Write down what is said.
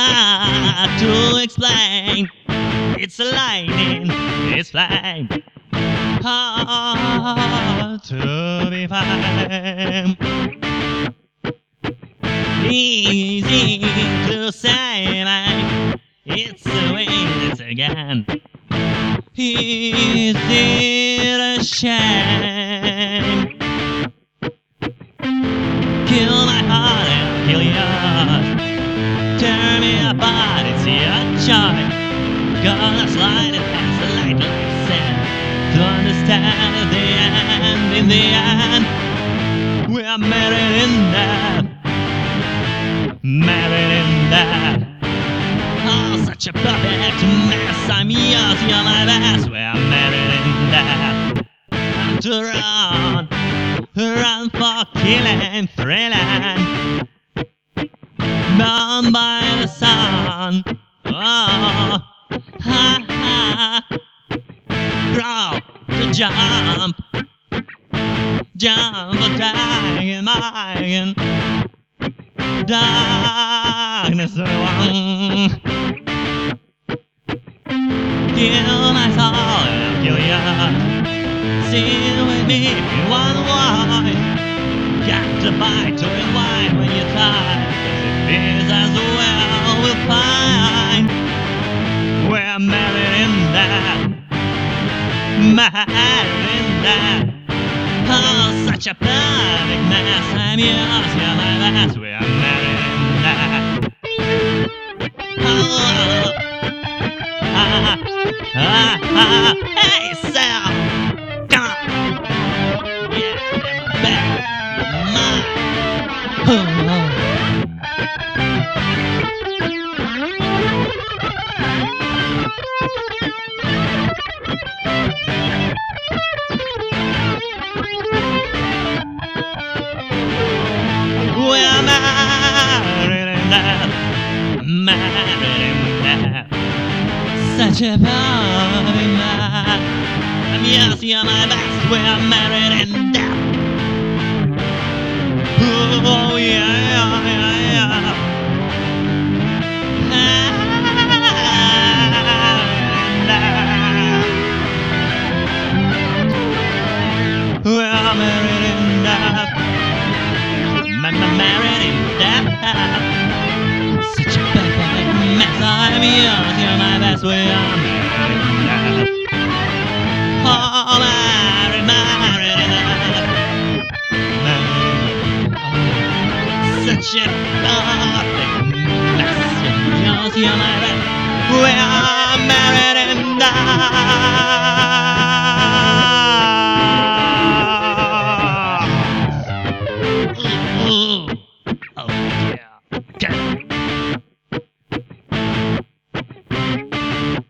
hard to explain. It's a lightning, it's flame. Hard to be fine. Easy to say, like it's the way it's again. Is it a shame? Kill my heart and I'll kill yours. Tear me apart, it's your choice. Gonna slide it past the light like sand. To understand at the end, in the end, we are married in death. Married in death. Oh, such a perfect mess. I'm yours, you're my best. We're married in death. To run, run for killing, thrilling. Bound by the sun. Oh, ha ha. Grow to jump. Jump the dragon, mine. Darkness alone. Kill my soul I'll kill ya. Sit with me one voice. Got to bite to rewind when you're tired. Feels as well we'll find. We're married in death. Married in death. Oh, such a perfect mess. I'm yours, you're my best. We're married We're married in death. Married in death. Such a perfect match. I'm yours, you're my best. We're married in death. Oh, yeah, yeah, yeah, yeah. We're married in death. Such a perfect mess. I'm yours, you're my best. We are married. Oh, married, married. Married. Such a mess. Yours, my best. We are married that.